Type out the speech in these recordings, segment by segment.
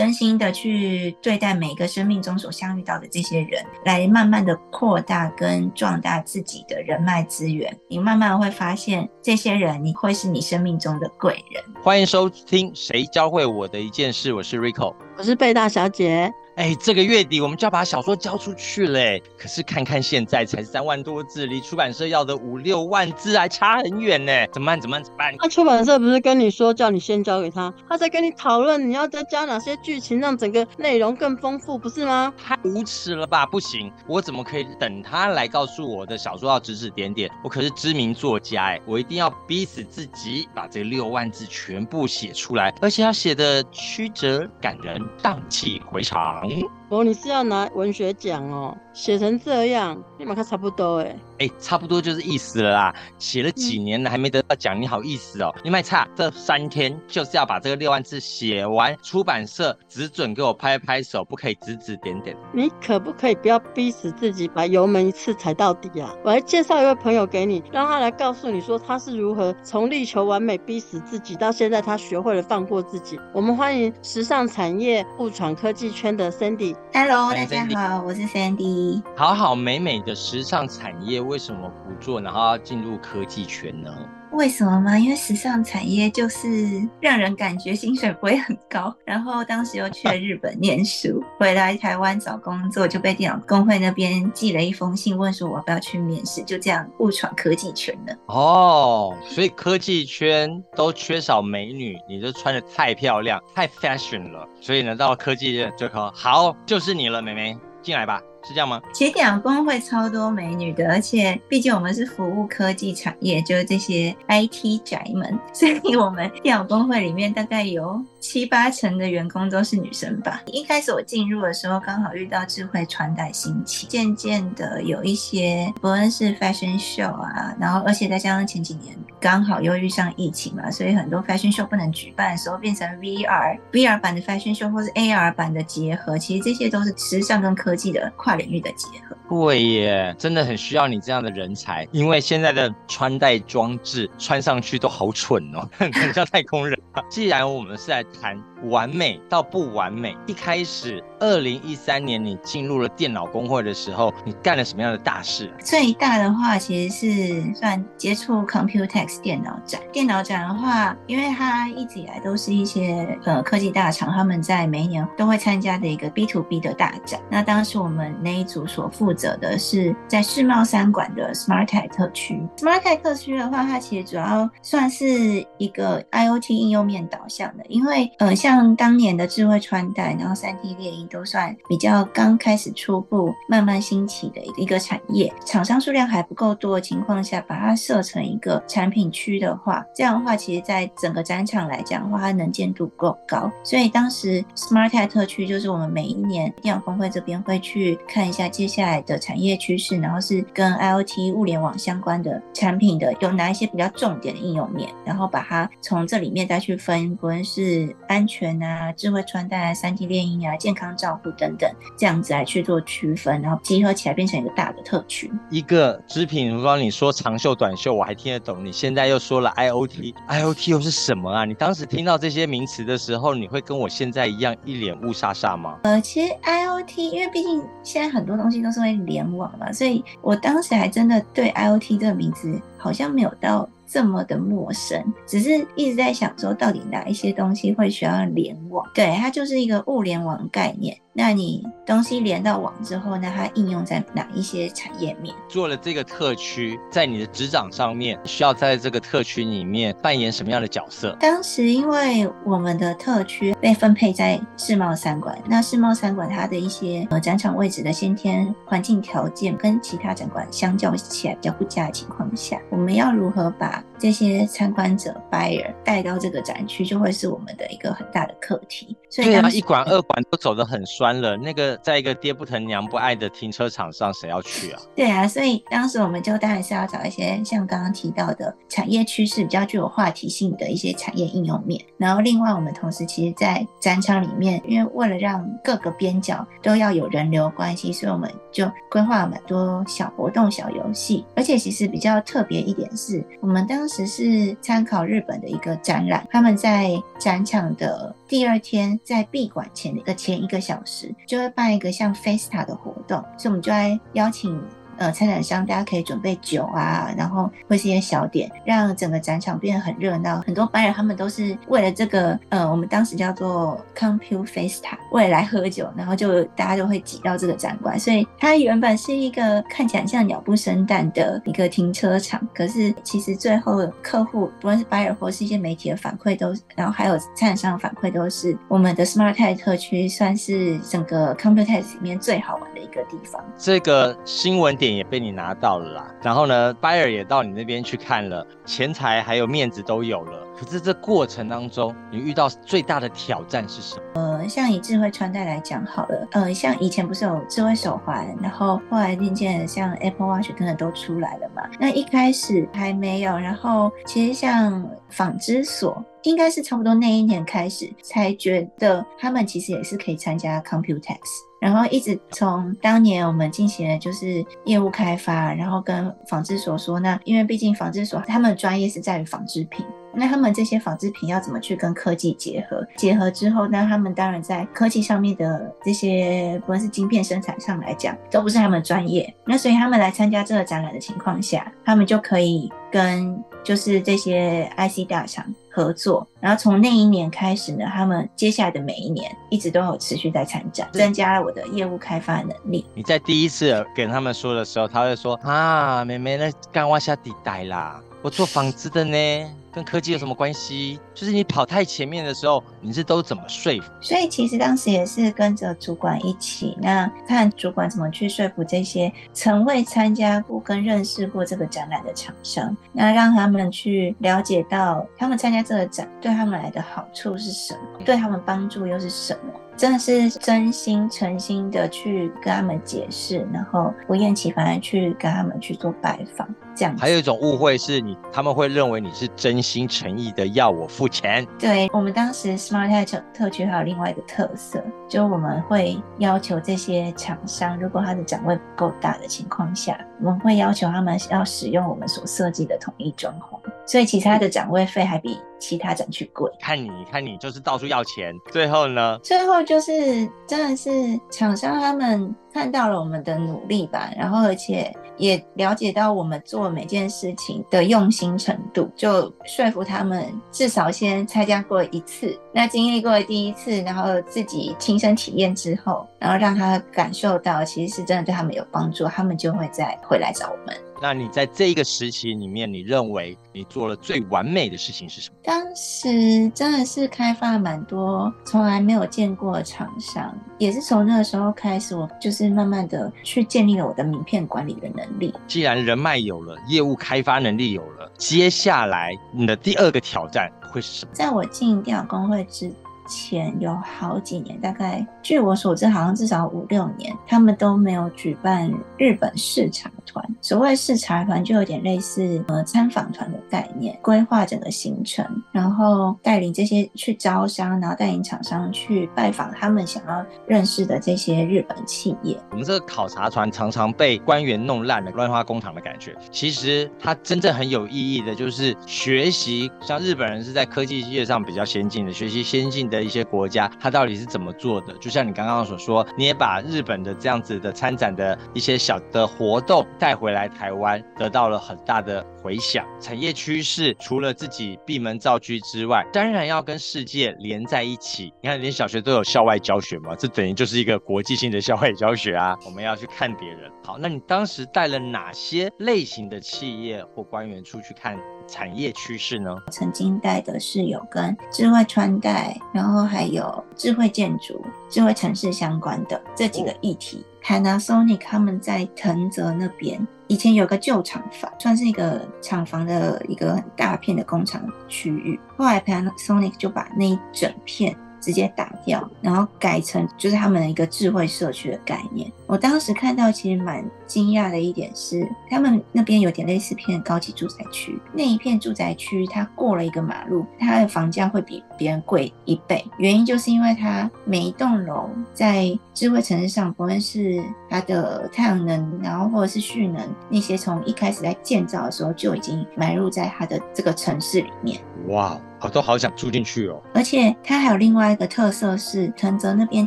真心的去对待每个生命中所相遇到的这些人，来慢慢的扩大跟壮大自己的人脉资源。你慢慢会发现，这些人你会是你生命中的贵人。欢迎收听《谁教会我的一件事》，我是 Rico，我是贝大小姐。哎，这个月底我们就要把小说交出去嘞。可是看看现在才三万多字，离出版社要的五六万字还差很远呢。怎么办？怎么办？怎么办？那出版社不是跟你说叫你先交给他，他在跟你讨论你要再加哪些剧情，让整个内容更丰富，不是吗？太无耻了吧！不行，我怎么可以等他来告诉我的小说要指指点点？我可是知名作家哎，我一定要逼死自己，把这六万字全部写出来，而且要写的曲折感人，荡气回肠。Bye. 哦，你是要拿文学奖哦？写成这样，立马看差不多哎。哎，差不多就是意思了啦。写了几年了还没得到奖，你好意思哦？你卖差，这三天就是要把这个六万字写完，出版社只准给我拍拍手，不可以指指点点。你可不可以不要逼死自己，把油门一次踩到底啊？我来介绍一位朋友给你，让他来告诉你说他是如何从力求完美逼死自己，到现在他学会了放过自己。我们欢迎时尚产业互闯科技圈的 Sandy。Hello，大家好，我是 Sandy。好好美美的时尚产业。为什么不做，然后要进入科技圈呢？为什么吗？因为时尚产业就是让人感觉薪水不会很高。然后当时又去了日本念书，回来台湾找工作，就被电脑工会那边寄了一封信，问说我要不要去面试。就这样误闯科技圈了。哦，所以科技圈都缺少美女，你就穿的太漂亮，太 fashion 了。所以呢，到了科技界就说好，就是你了，美眉进来吧。是这样吗？其实电脑工会超多美女的，而且毕竟我们是服务科技产业，就是这些 IT 宅们，所以我们电脑工会里面大概有七八成的员工都是女生吧。一开始我进入的时候，刚好遇到智慧穿戴兴起，渐渐的有一些不论是 fashion show 啊，然后而且再加上前几年刚好又遇上疫情嘛，所以很多 fashion show 不能举办的时候，变成 VR VR 版的 fashion show 或是 AR 版的结合，其实这些都是时尚跟科技的。跨领域的结合，对耶，真的很需要你这样的人才，因为现在的穿戴装置穿上去都好蠢哦，很像太空人。既然我们是来谈。完美到不完美。一开始，二零一三年你进入了电脑工会的时候，你干了什么样的大事？最大的话其实是算接触 Computex 电脑展。电脑展的话，因为它一直以来都是一些呃科技大厂他们在每一年都会参加的一个 B to B 的大展。那当时我们那一组所负责的是在世贸三馆的 Smart Tech 特区。Smart Tech 特区的话，它其实主要算是一个 IoT 应用面导向的，因为呃像当年的智慧穿戴，然后三 D 猎鹰都算比较刚开始初步慢慢兴起的一个产业，厂商数量还不够多的情况下，把它设成一个产品区的话，这样的话，其实在整个展场来讲的话，它能见度够高。所以当时 Smart Tech 特区就是我们每一年电脑峰会这边会去看一下接下来的产业趋势，然后是跟 IoT 物联网相关的产品的有哪一些比较重点的应用面，然后把它从这里面再去分，不论是安全。全啊，智慧穿戴、三 D 猎鹰啊，健康照护等等，这样子来去做区分，然后集合起来变成一个大的特区。一个织品，如果你说长袖、短袖，我还听得懂。你现在又说了 IOT，IOT 又是什么啊？你当时听到这些名词的时候，你会跟我现在一样一脸雾煞煞吗？呃，其实 IOT，因为毕竟现在很多东西都是会联网嘛，所以我当时还真的对 IOT 这个名字好像没有到。这么的陌生，只是一直在想说，到底哪一些东西会需要联网？对，它就是一个物联网概念。那你东西连到网之后，那它应用在哪一些产业面？做了这个特区，在你的职掌上面，需要在这个特区里面扮演什么样的角色？当时因为我们的特区被分配在世贸三馆，那世贸三馆它的一些呃展场位置的先天环境条件跟其他展馆相较起来比较不佳的情况下，我们要如何把这些参观者 buyer 带到这个展区，就会是我们的一个很大的课题。所以啊，一馆二馆都走得很酸了，那个在一个爹不疼娘不爱的停车场上，谁要去啊？对啊，所以当时我们就当然是要找一些像刚刚提到的产业趋势比较具有话题性的一些产业应用面。然后另外我们同时其实，在展场里面，因为为了让各个边角都要有人流关系，所以我们就规划了蛮多小活动、小游戏。而且其实比较特别一点是，我们当时是参考日本的一个展览，他们在展场的第二天，在闭馆前的一个前一个小时，就会办一个像 Festa 的活动，所以我们就来邀请。呃，参展商大家可以准备酒啊，然后或是一些小点，让整个展场变得很热闹。很多班人他们都是为了这个，呃，我们当时叫做 Compute Festa，为了来喝酒，然后就大家就会挤到这个展馆。所以它原本是一个看起来像鸟不生蛋的一个停车场，可是其实最后客户不论是 buyer 或是一些媒体的反馈都，然后还有参展商的反馈都是，我们的 Smart Tech 特区算是整个 Compute Tech 里面最好玩的一个地方。这个新闻点。也被你拿到了啦，然后呢，buyer 也到你那边去看了，钱财还有面子都有了。可是这过程当中，你遇到最大的挑战是什么？呃，像以智慧穿戴来讲好了，呃，像以前不是有智慧手环，然后后来渐渐像 Apple Watch 等等都出来了嘛。那一开始还没有，然后其实像纺织所，应该是差不多那一年开始才觉得他们其实也是可以参加 Computex。然后一直从当年我们进行的就是业务开发，然后跟纺织所说，那因为毕竟纺织所他们的专业是在于纺织品，那他们这些纺织品要怎么去跟科技结合？结合之后，那他们当然在科技上面的这些，不论是晶片生产上来讲，都不是他们专业。那所以他们来参加这个展览的情况下，他们就可以跟就是这些 IC 大厂。合作，然后从那一年开始呢，他们接下来的每一年一直都有持续在参展，增加了我的业务开发能力。你在第一次跟他们说的时候，他会说啊，妹妹那干挖下地带啦，我做纺织的呢。跟科技有什么关系？就是你跑太前面的时候，你是都怎么说服？所以其实当时也是跟着主管一起，那看主管怎么去说服这些曾未参加过跟认识过这个展览的厂商，那让他们去了解到他们参加这个展对他们来的好处是什么，对他们帮助又是什么。真的是真心诚心的去跟他们解释，然后不厌其烦的去跟他们去做拜访，这样。还有一种误会是你，他们会认为你是真心诚意的要我付钱。对我们当时 Smart Tech 特区还有另外一个特色，就我们会要求这些厂商，如果他的展位不够大的情况下，我们会要求他们要使用我们所设计的统一装潢，所以其他的展位费还比。其他展区贵，看你看你就是到处要钱，最后呢？最后就是真的是厂商他们看到了我们的努力吧，然后而且也了解到我们做每件事情的用心程度，就说服他们至少先参加过一次，那经历过第一次，然后自己亲身体验之后，然后让他感受到其实是真的对他们有帮助，他们就会再回来找我们。那你在这一个时期里面，你认为你做了最完美的事情是什么？当时真的是开发蛮多从来没有见过的厂商，也是从那个时候开始，我就是慢慢的去建立了我的名片管理的能力。既然人脉有了，业务开发能力有了，接下来你的第二个挑战会是什么？在我进电脑工会之。前有好几年，大概据我所知，好像至少五六年，他们都没有举办日本视察团。所谓视察团，就有点类似呃参访团的概念，规划整个行程，然后带领这些去招商，然后带领厂商去拜访他们想要认识的这些日本企业。我们这个考察团常常被官员弄烂了，乱花工厂的感觉。其实它真正很有意义的，就是学习，像日本人是在科技业上比较先进的，学习先进的。一些国家，它到底是怎么做的？就像你刚刚所说，你也把日本的这样子的参展的一些小的活动带回来台湾，得到了很大的回响。产业趋势除了自己闭门造车之外，当然要跟世界连在一起。你看，连小学都有校外教学嘛，这等于就是一个国际性的校外教学啊。我们要去看别人。好，那你当时带了哪些类型的企业或官员出去看？产业趋势呢？曾经带的是有跟智慧穿戴，然后还有智慧建筑、智慧城市相关的这几个议题。Panasonic 他们在藤泽那边以前有个旧厂房，算是一个厂房的一个很大片的工厂区域。后来 Panasonic 就把那一整片直接打掉，然后改成就是他们的一个智慧社区的概念。我当时看到其实蛮惊讶的一点是，他们那边有点类似片高级住宅区，那一片住宅区它过了一个马路，它的房价会比别人贵一倍，原因就是因为它每一栋楼在智慧城市上，不论是它的太阳能，然后或者是蓄能那些，从一开始在建造的时候就已经埋入在它的这个城市里面。哇，我都好想住进去哦。而且它还有另外一个特色是，藤泽那边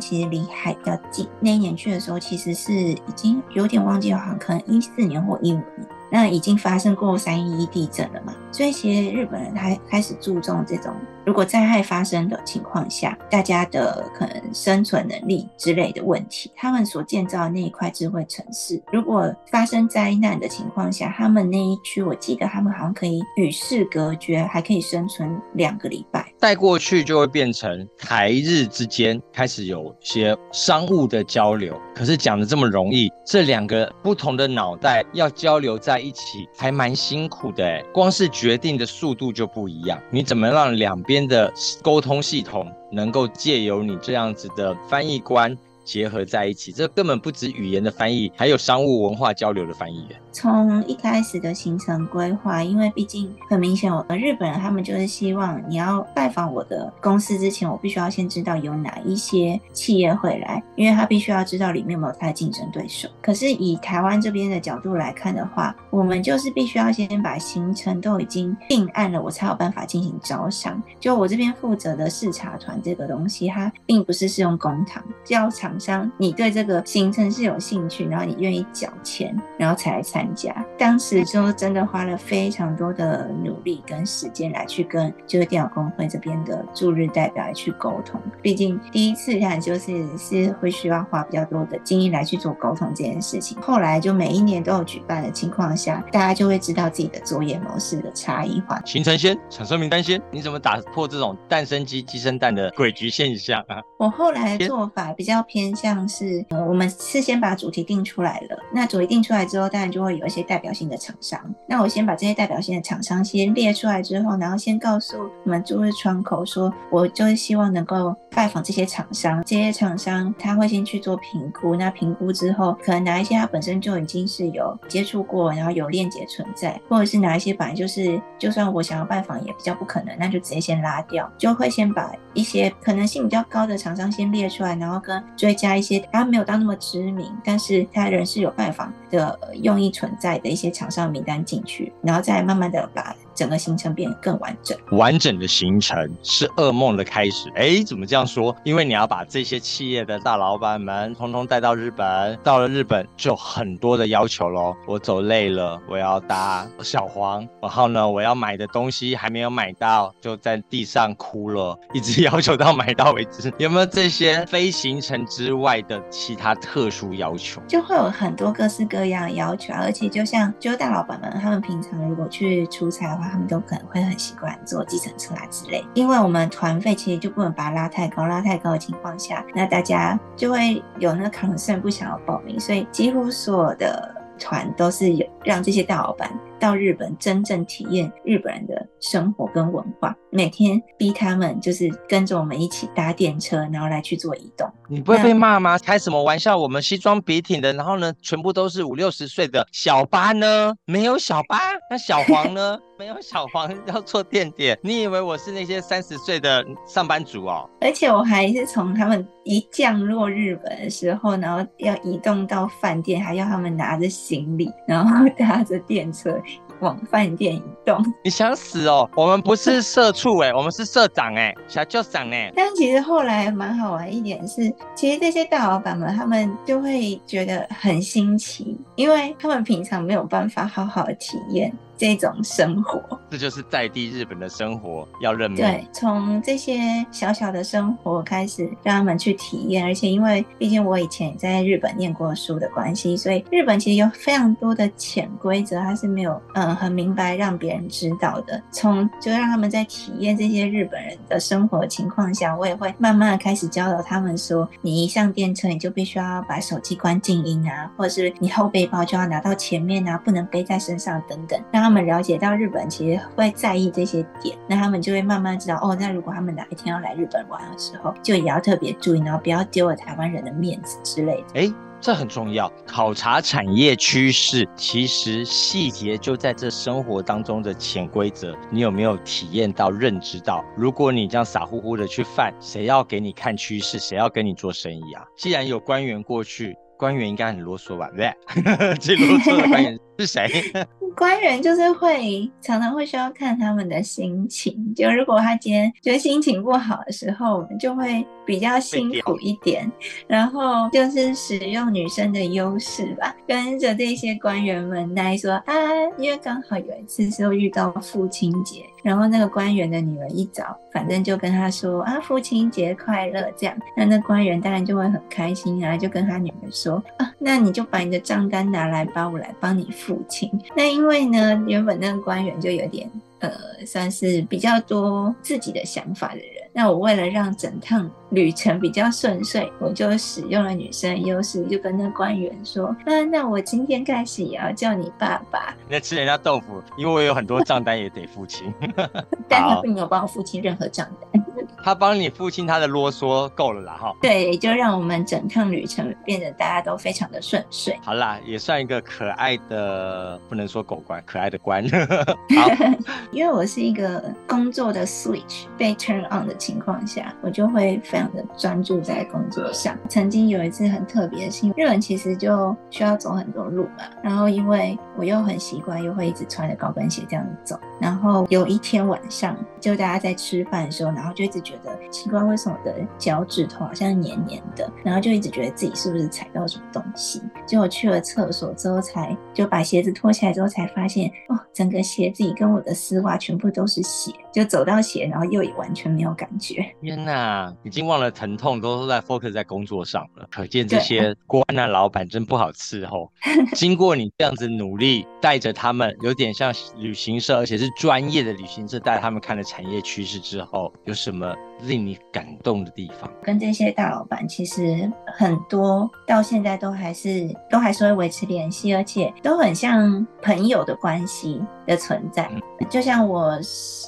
其实离海比较近。那一年去的时候，其实是已经有点忘记，好像可能一四年或一五年。那已经发生过三一一地震了嘛？所以其实日本人他开始注重这种，如果灾害发生的情况下，大家的可能生存能力之类的问题，他们所建造的那一块智慧城市，如果发生灾难的情况下，他们那一区，我记得他们好像可以与世隔绝，还可以生存两个礼拜。带过去就会变成台日之间开始有些商务的交流。可是讲的这么容易，这两个不同的脑袋要交流在一起，还蛮辛苦的哎。光是决定的速度就不一样，你怎么让两边的沟通系统能够借由你这样子的翻译官？结合在一起，这根本不止语言的翻译，还有商务文化交流的翻译。从一开始的行程规划，因为毕竟很明显，我日本人他们就是希望你要拜访我的公司之前，我必须要先知道有哪一些企业会来，因为他必须要知道里面有没有他的竞争对手。可是以台湾这边的角度来看的话，我们就是必须要先把行程都已经定案了，我才有办法进行招商。就我这边负责的视察团这个东西，它并不是适用公堂，交场。像你对这个行程是有兴趣，然后你愿意缴钱，然后才来参加。当时就真的花了非常多的努力跟时间来去跟就是电脑工会这边的驻日代表来去沟通。毕竟第一次看就是是会需要花比较多的精力来去做沟通这件事情。后来就每一年都有举办的情况下，大家就会知道自己的作业模式的差异化。行程先，产生名单先，你怎么打破这种蛋生鸡鸡生蛋的诡谲现象啊？我后来的做法比较偏。像是，我们事先把主题定出来了，那主题定出来之后，当然就会有一些代表性的厂商。那我先把这些代表性的厂商先列出来之后，然后先告诉我们驻日窗口说，我就是希望能够拜访这些厂商。这些厂商他会先去做评估，那评估之后，可能哪一些他本身就已经是有接触过，然后有链接存在，或者是哪一些本来就是就算我想要拜访也比较不可能，那就直接先拉掉，就会先把一些可能性比较高的厂商先列出来，然后跟追。加一些他没有到那么知名，但是他人是有拜访的用意存在的一些厂商名单进去，然后再慢慢的把。整个行程变得更完整，完整的行程是噩梦的开始。哎，怎么这样说？因为你要把这些企业的大老板们通通带到日本，到了日本就很多的要求喽。我走累了，我要搭小黄，然后呢，我要买的东西还没有买到，就在地上哭了，一直要求到买到为止。有没有这些非行程之外的其他特殊要求？就会有很多各式各样的要求，而且就像就大老板们，他们平常如果去出差的话。他们都可能会很习惯坐计程车啊之类，因为我们团费其实就不能把它拉太高，拉太高的情况下，那大家就会有那个抗胜不想要报名，所以几乎所有的团都是有让这些大老板。到日本真正体验日本人的生活跟文化，每天逼他们就是跟着我们一起搭电车，然后来去做移动。你不会被骂吗？开什么玩笑？我们西装笔挺的，然后呢，全部都是五六十岁的小八呢？没有小八，那小黄呢？没有小黄要坐电点。你以为我是那些三十岁的上班族哦？而且我还是从他们一降落日本的时候，然后要移动到饭店，还要他们拿着行李，然后搭着电车。往饭店移动，你想死哦？我们不是社畜哎，我们是社长哎，小舅长哎。但其实后来蛮好玩一点是，其实这些大老板们他们就会觉得很新奇，因为他们平常没有办法好好的体验。这种生活，这就是在地日本的生活要认命。对，从这些小小的生活开始，让他们去体验。而且，因为毕竟我以前也在日本念过书的关系，所以日本其实有非常多的潜规则，它是没有嗯很明白让别人知道的。从就让他们在体验这些日本人的生活情况下，我也会慢慢的开始教导他们说：你一上电车，你就必须要把手机关静音啊，或者是你后背包就要拿到前面啊，不能背在身上等等。让他们了解到日本其实会在意这些点，那他们就会慢慢知道哦，那如果他们哪一天要来日本玩的时候，就也要特别注意，然后不要丢了台湾人的面子之类的。哎，这很重要。考察产业趋势，其实细节就在这生活当中的潜规则，你有没有体验到、认知到？如果你这样傻乎乎的去犯，谁要给你看趋势？谁要跟你做生意啊？既然有官员过去。官员应该很啰嗦吧？对，最啰嗦的官员是谁？官员就是会常常会需要看他们的心情，就如果他今天觉得心情不好的时候，我们就会比较辛苦一点，然后就是使用女生的优势吧，跟着这些官员们来说啊，因为刚好有一次是遇到父亲节，然后那个官员的女儿一早，反正就跟他说啊，父亲节快乐这样，那那官员当然就会很开心啊，就跟他女儿说啊，那你就把你的账单拿来吧，我来帮你付清。那因为呢，原本那个官员就有点呃，算是比较多自己的想法的人。那我为了让整趟旅程比较顺遂，我就使用了女生优势，就跟那官员说：“啊，那我今天开始也要叫你爸爸。”那吃人家豆腐，因为我有很多账单也得付清。但他并没有帮我付清任何账单。他帮你付清他的啰嗦够了啦哈，对，就让我们整趟旅程变得大家都非常的顺遂。好啦，也算一个可爱的，不能说狗官，可爱的官。好，因为我是一个工作的 switch 被 turn on 的情况下，我就会非常的专注在工作上。曾经有一次很特别的是，日本其实就需要走很多路嘛，然后因为我又很习惯，又会一直穿着高跟鞋这样子走，然后有一天晚上，就大家在吃饭的时候，然后就一直觉觉得奇怪，为什么我的脚趾头好像黏黏的？然后就一直觉得自己是不是踩到什么东西？结果去了厕所之后，才就把鞋子脱下来之后，才发现哦，整个鞋子跟我的丝袜全部都是血。就走到鞋，然后又也完全没有感觉。天哪，已经忘了疼痛，都在 focus 在工作上了。可见这些官啊老板真不好伺候。经过你这样子努力，带着他们，有点像旅行社，而且是专业的旅行社，带他们看了产业趋势之后，有什么？令你感动的地方，跟这些大老板其实很多到现在都还是都还是会维持联系，而且都很像朋友的关系的存在。就像我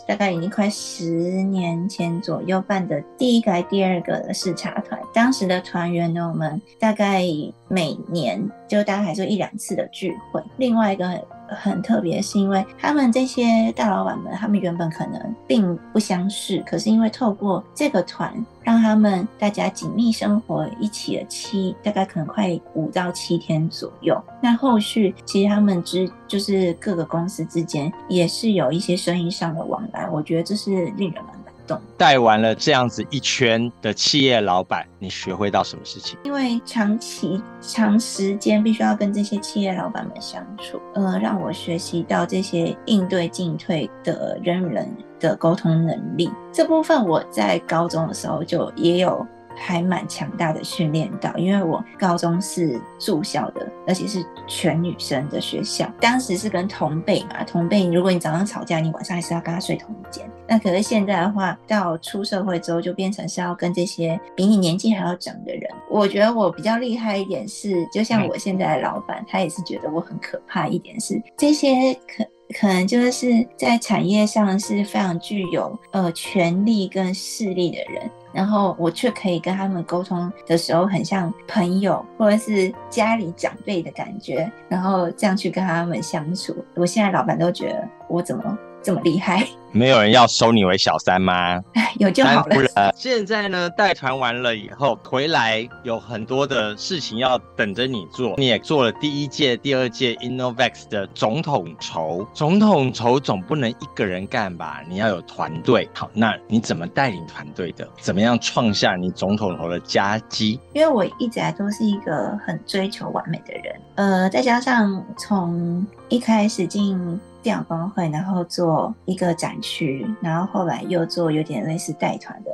大概已经快十年前左右办的第一个、第二个的视察团，当时的团员呢，我们大概每年就大概还是一两次的聚会。另外一个。很特别，是因为他们这些大老板们，他们原本可能并不相识，可是因为透过这个团，让他们大家紧密生活一起了七，大概可能快五到七天左右。那后续其实他们之就是各个公司之间也是有一些生意上的往来，我觉得这是令人蛮。带完了这样子一圈的企业老板，你学会到什么事情？因为长期、长时间必须要跟这些企业老板们相处，呃，让我学习到这些应对进退的人与人的沟通能力。这部分我在高中的时候就也有。还蛮强大的训练到，因为我高中是住校的，而且是全女生的学校。当时是跟同辈嘛，同辈，如果你早上吵架，你晚上还是要跟他睡同一间。那可是现在的话，到出社会之后，就变成是要跟这些比你年纪还要长的人。我觉得我比较厉害一点是，就像我现在的老板，他也是觉得我很可怕一点是，这些可可能就是在产业上是非常具有呃权力跟势力的人。然后我却可以跟他们沟通的时候，很像朋友或者是家里长辈的感觉，然后这样去跟他们相处。我现在老板都觉得我怎么？这么厉害，没有人要收你为小三吗？哎，有就好了。现在呢，带团完了以后回来，有很多的事情要等着你做。你也做了第一届、第二届 Innovex 的总统筹，总统筹总不能一个人干吧？你要有团队。好，那你怎么带领团队的？怎么样创下你总统筹的佳绩？因为我一直来都是一个很追求完美的人，呃，再加上从一开始进。电脑工会，然后做一个展区，然后后来又做有点类似带团的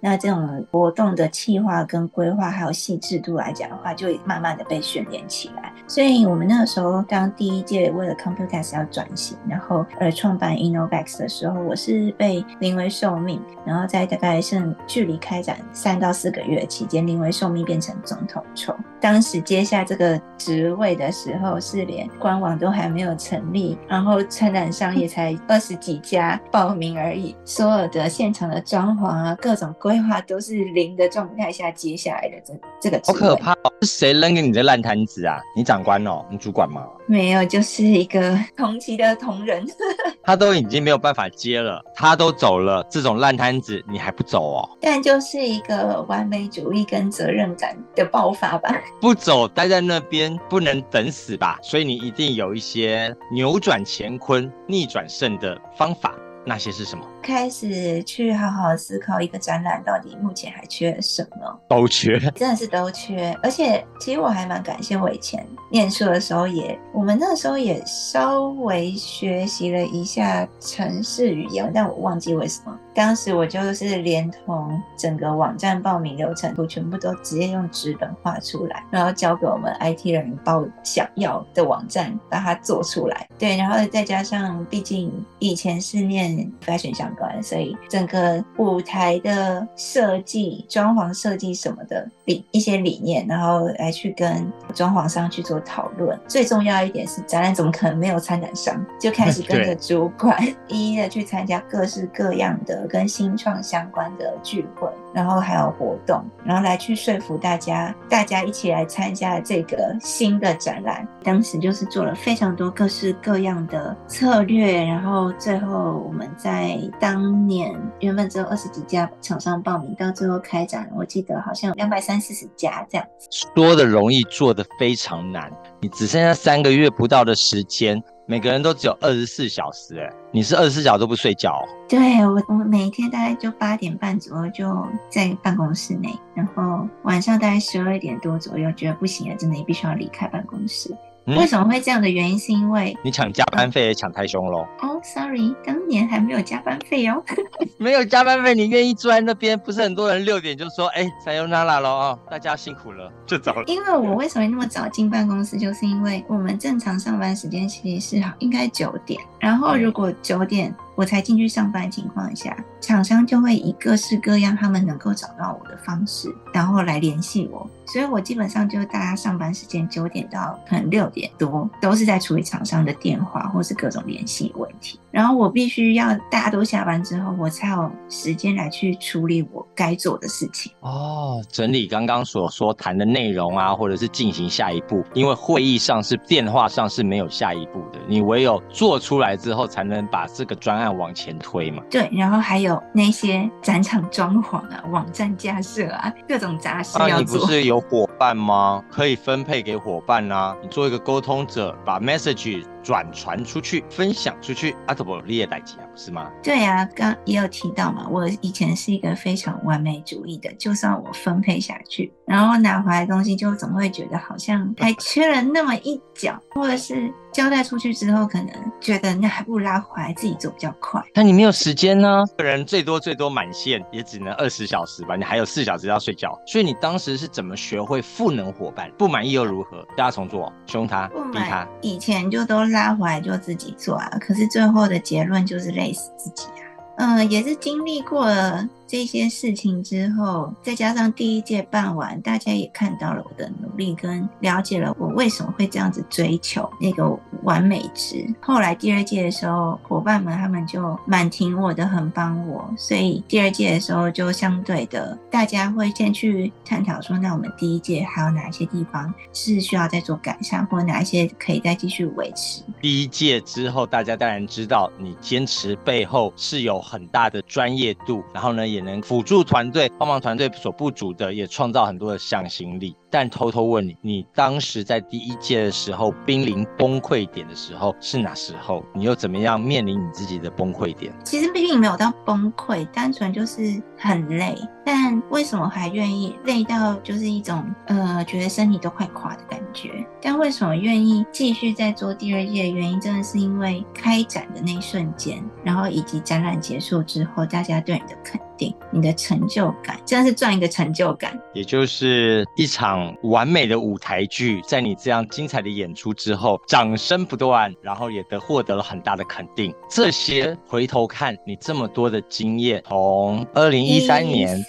那这种活动的计划跟规划还有细致度来讲的话，就慢慢的被训练起来。所以我们那个时候当第一届为了 Computex 要转型，然后呃创办 Innovex 的时候，我是被临危受命，然后在大概剩距离开展三到四个月期间，临危受命变成总统筹。当时接下这个职位的时候，是连官网都还没有成立，然后参展商也才二十几家报名而已，所有的现场的装潢啊，各种规划都是零的状态下接下来的这这个。好可怕！是谁扔给你这烂摊子啊？你长官哦？你主管吗？没有，就是一个同期的同仁。他都已经没有办法接了，他都走了，这种烂摊子你还不走哦？但就是一个完美主义跟责任感的爆发吧。不走，待在那边不能等死吧？所以你一定有一些扭转乾坤、逆转胜的方法。那些是什么？开始去好好思考一个展览到底目前还缺什么？都缺，真的是都缺。而且其实我还蛮感谢我以前念书的时候也，我们那时候也稍微学习了一下城市语言，但我忘记为什么。当时我就是连同整个网站报名流程图全部都直接用纸本画出来，然后交给我们 IT 人把我想要的网站把它做出来。对，然后再加上毕竟以前是念。fashion 相关，所以整个舞台的设计、装潢设计什么的理一些理念，然后来去跟装潢商去做讨论。最重要一点是，展览怎么可能没有参展商？就开始跟着主管 一一的去参加各式各样的跟新创相关的聚会。然后还有活动，然后来去说服大家，大家一起来参加这个新的展览。当时就是做了非常多各式各样的策略，然后最后我们在当年原本只有二十几家厂商报名，到最后开展，我记得好像两百三四十家这样子。说的容易，做的非常难。你只剩下三个月不到的时间。每个人都只有二十四小时，哎，你是二十四小时都不睡觉？对我，我每天大概就八点半左右就在办公室内，然后晚上大概十二点多左右，觉得不行了，真的必须要离开办公室。为什么会这样的原因？是因为你抢加班费也抢太凶喽。哦，sorry，当年还没有加班费哦。没有加班费，你愿意坐在那边？不是很多人六点就说：“哎，加油娜娜了啊，大家辛苦了，就走了。”因为我为什么那么早进办公室，就是因为我们正常上班时间其实是好应该九点，然后如果九点。我才进去上班情况下，厂商就会以各式各样他们能够找到我的方式，然后来联系我。所以我基本上就大家上班时间九点到可能六点多，都是在处理厂商的电话或是各种联系问题。然后我必须要大家都下班之后，我才有时间来去处理我该做的事情。哦，整理刚刚所说谈的内容啊，或者是进行下一步，因为会议上是电话上是没有下一步的，你唯有做出来之后，才能把这个专案。往前推嘛，对，然后还有那些展场装潢啊、网站架设啊，各种杂事要做。你 不是有伙伴吗？可以分配给伙伴啊，你做一个沟通者，把 message。转传出去，分享出去，阿特伯利也代吉啊，不是吗？对啊，刚也有提到嘛，我以前是一个非常完美主义的，就算我分配下去，然后拿回来东西，就总会觉得好像还缺了那么一角，或者是交代出去之后，可能觉得那还不如拉回来自己做比较快。但你没有时间呢，个人最多最多满线也只能二十小时吧，你还有四小时要睡觉，所以你当时是怎么学会赋能伙伴？不满意又如何？大家重做，凶他，逼他。以前就都拉拉回来就自己做啊，可是最后的结论就是累死自己啊。嗯，也是经历过了。这些事情之后，再加上第一届办完，大家也看到了我的努力，跟了解了我为什么会这样子追求那个完美值。后来第二届的时候，伙伴们他们就蛮挺我的，很帮我，所以第二届的时候就相对的，大家会先去探讨说，那我们第一届还有哪些地方是需要再做改善，或哪一些可以再继续维持。第一届之后，大家当然知道你坚持背后是有很大的专业度，然后呢。也能辅助团队、帮忙团队所不足的，也创造很多的向心力。但偷偷问你，你当时在第一届的时候濒临崩溃点的时候是哪时候？你又怎么样面临你自己的崩溃点？其实并没有到崩溃，单纯就是很累。但看为什么还愿意累到就是一种呃觉得身体都快垮的感觉，但为什么愿意继续再做第二届的原因，真的是因为开展的那一瞬间，然后以及展览结束之后，大家对你的肯定，你的成就感，真的是赚一个成就感。也就是一场完美的舞台剧，在你这样精彩的演出之后，掌声不断，然后也得获得了很大的肯定。这些回头看你这么多的经验，从二零一三年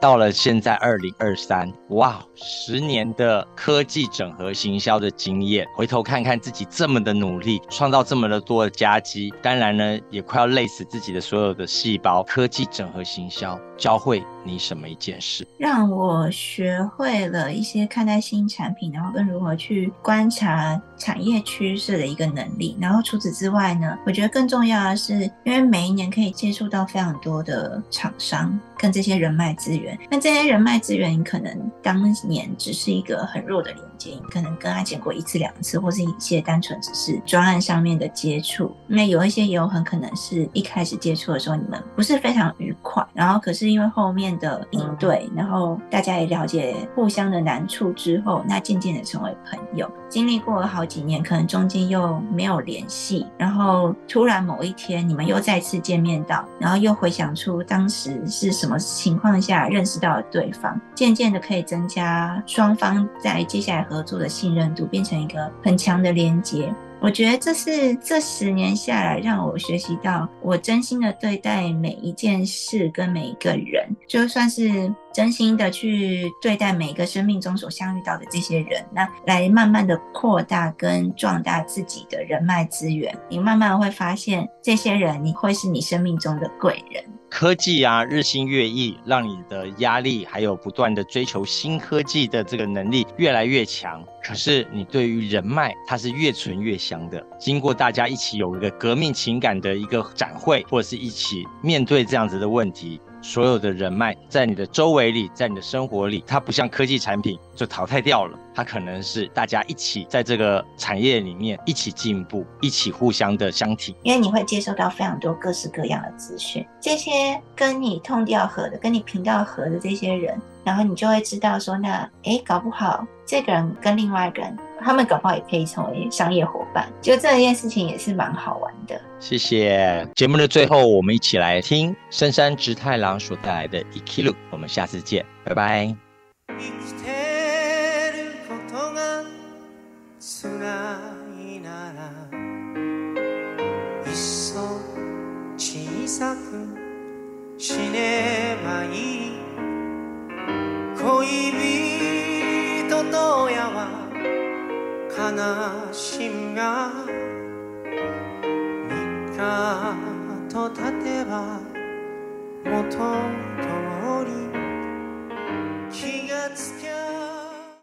到了现在二零二三，哇，十年的科技整合行销的经验，回头看看自己这么的努力，创造这么的多的佳绩，当然呢，也快要累死自己的所有的细胞。科技整合行销教会你什么一件事？让我学会了一些看待新产品，然后跟如何去观察产业趋势的一个能力。然后除此之外呢，我觉得更重要的是，因为每一年可以接触到非常多的厂商跟这些人脉资源。那这些人脉资源，你可能当年只是一个很弱的连接，可能跟他见过一次两次，或是一些单纯只是专案上面的接触。那有一些也有很可能是一开始接触的时候，你们不是非常愉快，然后可是因为后面的应对，然后大家也了解互相的难处之后，那渐渐的成为朋友。经历过了好几年，可能中间又没有联系，然后突然某一天你们又再次见面到，然后又回想出当时是什么情况下认识到了对方，渐渐的可以增加双方在接下来合作的信任度，变成一个很强的连接。我觉得这是这十年下来让我学习到，我真心的对待每一件事跟每一个人，就算是真心的去对待每一个生命中所相遇到的这些人，那来慢慢的扩大跟壮大自己的人脉资源，你慢慢会发现这些人你会是你生命中的贵人。科技啊，日新月异，让你的压力还有不断的追求新科技的这个能力越来越强。可是你对于人脉，它是越存越香的。经过大家一起有一个革命情感的一个展会，或者是一起面对这样子的问题。所有的人脉在你的周围里，在你的生活里，它不像科技产品就淘汰掉了，它可能是大家一起在这个产业里面一起进步，一起互相的相挺。因为你会接收到非常多各式各样的资讯，这些跟你痛调合的、跟你频道合的这些人，然后你就会知道说，那诶，搞不好这个人跟另外一个人。他们搞不好也可以成为商业伙伴，就这件事情也是蛮好玩的。谢谢节目的最后，我们一起来听深山直太郎所带来的《Ikiru》，我们下次见，拜拜。悲しみが三日と経てば元通り気がつきゃ